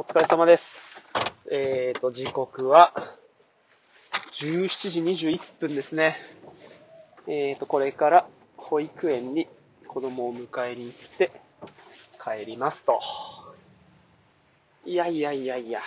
お疲れ様です。えーと、時刻は、17時21分ですね。えーと、これから保育園に子供を迎えに行って帰りますと。いやいやいやいや。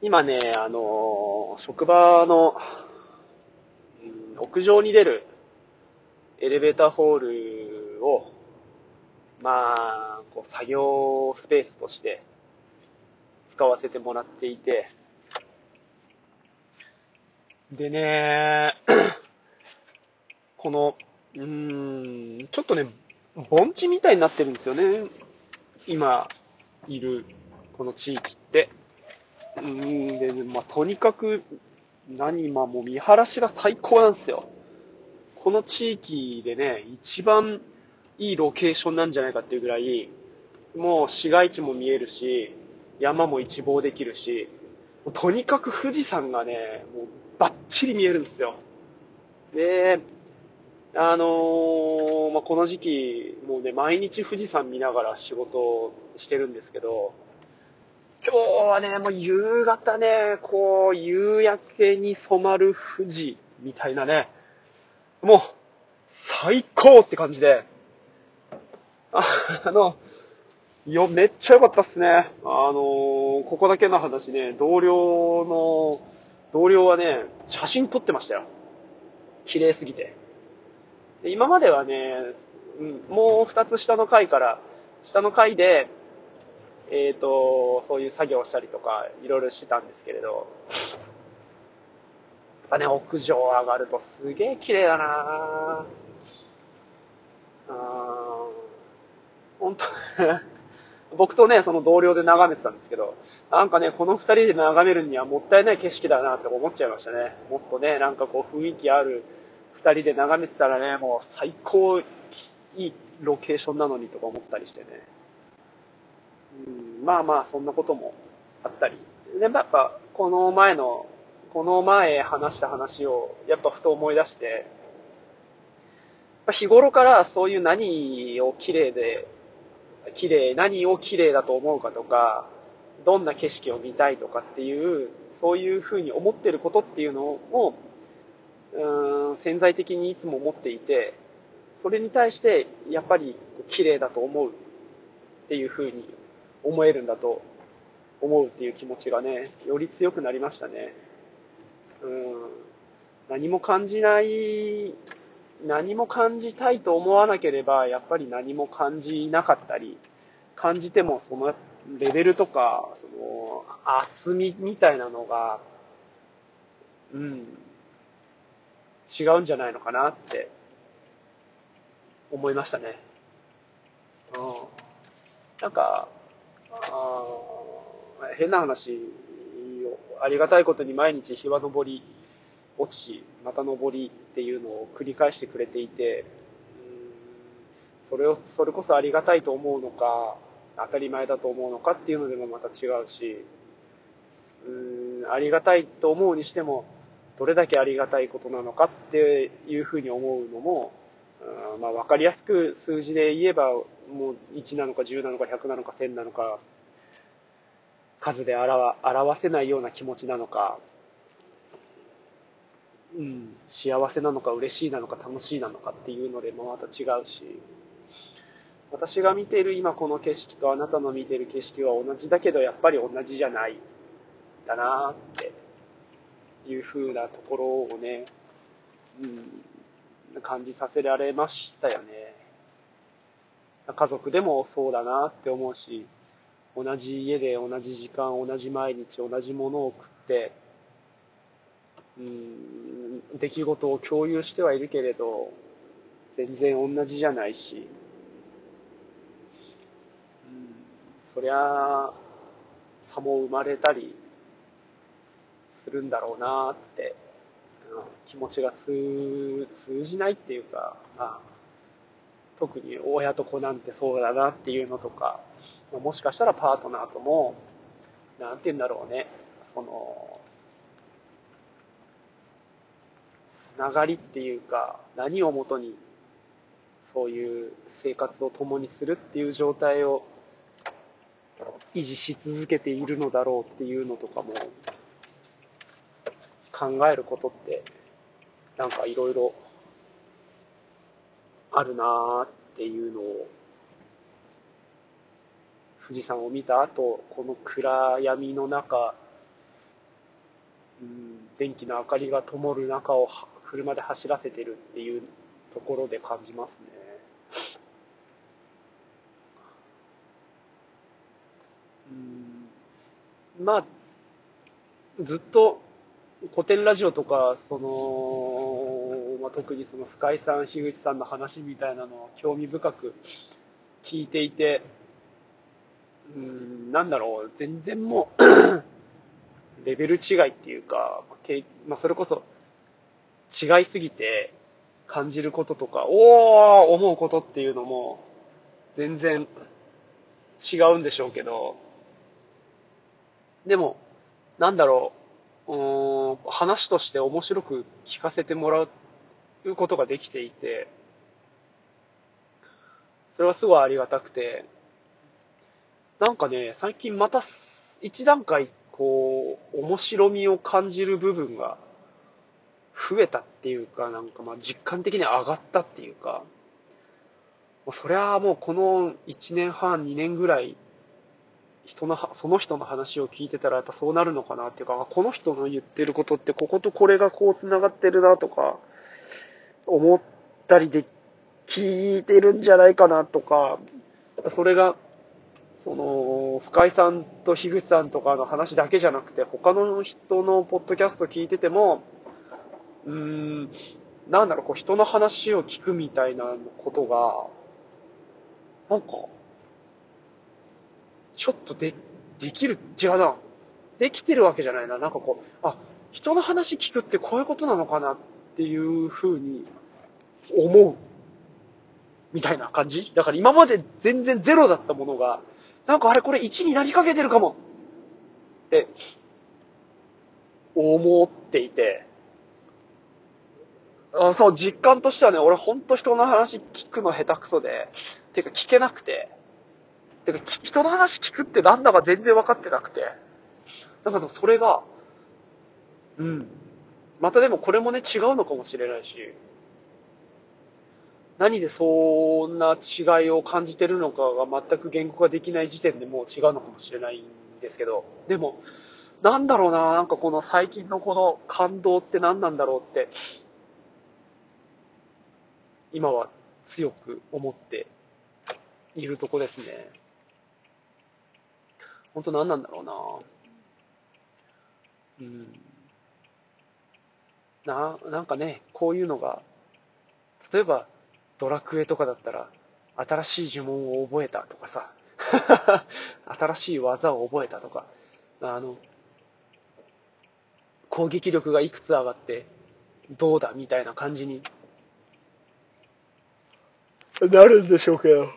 今ね、あのー職場の、うん屋上に出るエレベーターホールを、まあ、こう作業スペースとして使わせてもらっていて、でね、この、うーん、ちょっとね、盆地みたいになってるんですよね。今、いる、この地域って。うーん、でね、まあ、とにかく、何、今もう見晴らしが最高なんですよ。この地域でね、一番いいロケーションなんじゃないかっていうぐらい、もう市街地も見えるし、山も一望できるし、とにかく富士山がね、もうバッチリ見えるんですよ。で、あのーまあ、この時期、もうね、毎日富士山見ながら仕事してるんですけど、今日はね、もう夕方ね、こう、夕焼けに染まる富士みたいなね、もう、最高って感じで、ああの、よ、めっちゃ良かったっすね。あのここだけの話ね、同僚の、同僚はね、写真撮ってましたよ。綺麗すぎて。今まではね、もう二つ下の階から、下の階で、えっ、と、そういう作業をしたりとか、いろいろしてたんですけれど、やっぱね、屋上上がるとすげえ綺麗だなぁ。あー本当 僕とね、その同僚で眺めてたんですけど、なんかね、この二人で眺めるにはもったいない景色だなって思っちゃいましたね。もっとね、なんかこう雰囲気ある二人で眺めてたらね、もう最高いいロケーションなのにとか思ったりしてね。うん、まあまあ、そんなこともあったり。でもやっぱ、この前の、この前話した話を、やっぱふと思い出して、日頃からそういう何を綺麗で、綺麗、何を綺麗だと思うかとか、どんな景色を見たいとかっていう、そういうふうに思ってることっていうのを、うーん、潜在的にいつも思っていて、それに対して、やっぱり綺麗だと思うっていうふうに思えるんだと思うっていう気持ちがね、より強くなりましたね。うん、何も感じない、何も感じたいと思わなければ、やっぱり何も感じなかったり、感じてもそのレベルとか、その厚みみたいなのが、うん、違うんじゃないのかなって思いましたね。うん。なんか、あ変な話、ありがたいことに毎日日は昇り、落ち、また昇りっていうのを繰り返してくれていて、それを、それこそありがたいと思うのか、当たり前だと思うのかっていうのでもまた違うし、うんありがたいと思うにしても、どれだけありがたいことなのかっていうふうに思うのも、うんまあ、わかりやすく数字で言えば、もう1なのか10なのか100なのか1000なのか、数で表せないような気持ちなのか、うん、幸せなのか嬉しいなのか楽しいなのかっていうのでもまた違うし、私が見ている今この景色とあなたの見ている景色は同じだけどやっぱり同じじゃない、だなっていう風なところをね、うん、感じさせられましたよね。家族でもそうだなって思うし、同じ家で同じ時間、同じ毎日、同じものを食って、うん、出来事を共有してはいるけれど、全然同じじゃないし、うん、そりゃ、差も生まれたりするんだろうなって、うん気持ちが通通じないっていうか、まあ、特に親と子なんてそうだなっていうのとか、もしかしたらパートナーとも、なんて言うんだろうね、その、つながりっていうか、何をもとに、そういう生活を共にするっていう状態を維持し続けているのだろうっていうのとかも考えることってなんかいろいろあるなーっていうのを富士山を見た後この暗闇の中、うん、電気の明かりが灯る中を車で走らせてるっていうところで感じますね。うんまあ、ずっと古典ラジオとか、その、まあ、特にその深井さん、樋口さんの話みたいなのを興味深く聞いていて、うん、なんだろう、全然もうレベル違いっていうか、まあ、それこそ違いすぎて感じることとか、おー思うことっていうのも全然違うんでしょうけど、でも、なんだろう、うん、話として面白く聞かせてもらうことができていて、それはすごいありがたくて、なんかね、最近また一段階、こう、面白みを感じる部分が増えたっていうか、なんかまあ実感的に上がったっていうか、そりゃもうこの1年半、2年ぐらい人の、その人の話を聞いてたらやっぱそうなるのかなっていうか、この人の言ってることってこことこれがこう繋がってるなとか、思ったりで聞いてるんじゃないかなとか、それが、その、深井さんと樋口さんとかの話だけじゃなくて、他の人のポッドキャスト聞いてても、うーん、なんだろう、こう人の話を聞くみたいなことが、なんか、ちょっとで、できる、違うな。できてるわけじゃないな。なんかこう、あ、人の話聞くってこういうことなのかなっていう風に思う。みたいな感じだから今まで全然ゼロだったものが、なんかあれこれ1になりかけてるかもって、思っていて、あそう、実感としてはね、俺ほんと人の話聞くの下手くそで、てか聞けなくて、てか、人の話聞くってなんだか全然分かってなくて。だからそれが、うん。またでもこれもね、違うのかもしれないし、何でそんな違いを感じてるのかが全く言語化できない時点でもう違うのかもしれないんですけど、でも、なんだろうな、なんかこの最近のこの感動って何なんだろうって、今は強く思っているとこですね。本当何なんだろうなうん。な、なんかね、こういうのが、例えば、ドラクエとかだったら、新しい呪文を覚えたとかさ、新しい技を覚えたとか、あの、攻撃力がいくつ上がって、どうだみたいな感じになるんでしょうけど。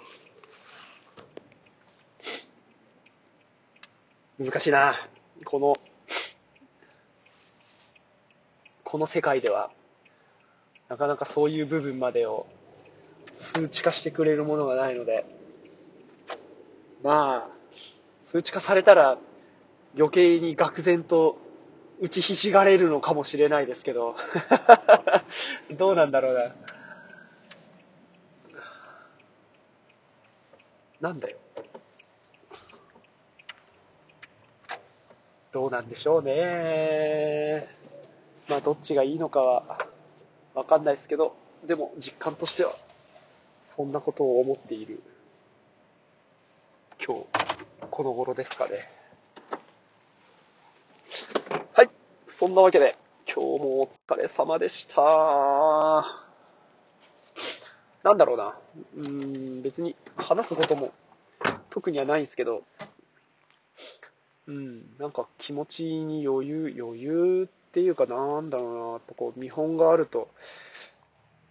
難しいな。この、この世界では、なかなかそういう部分までを数値化してくれるものがないので、まあ、数値化されたら余計に愕然と打ちひしがれるのかもしれないですけど、どうなんだろうな。なんだよ。どうなんでしょうね。まあ、どっちがいいのかは、わかんないですけど、でも、実感としては、そんなことを思っている、今日、この頃ですかね。はい。そんなわけで、今日もお疲れ様でした。なんだろうな。うん、別に話すことも特にはないんですけど、うん、なんか気持ちに余裕、余裕っていうかなんだろうな、とこう見本があると、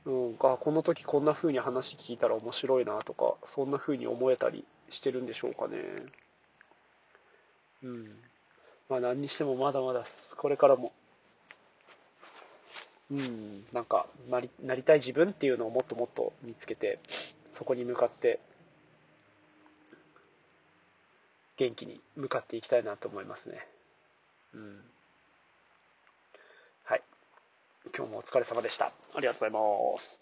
うん、あこの時こんな風に話聞いたら面白いなとか、そんな風に思えたりしてるんでしょうかね。うん。まあ何にしてもまだまだこれからもうん、なんかなり、なりたい自分っていうのをもっともっと見つけて、そこに向かって、元気に向かっていきたいなと思いますね。うん。はい。今日もお疲れ様でした。ありがとうございます。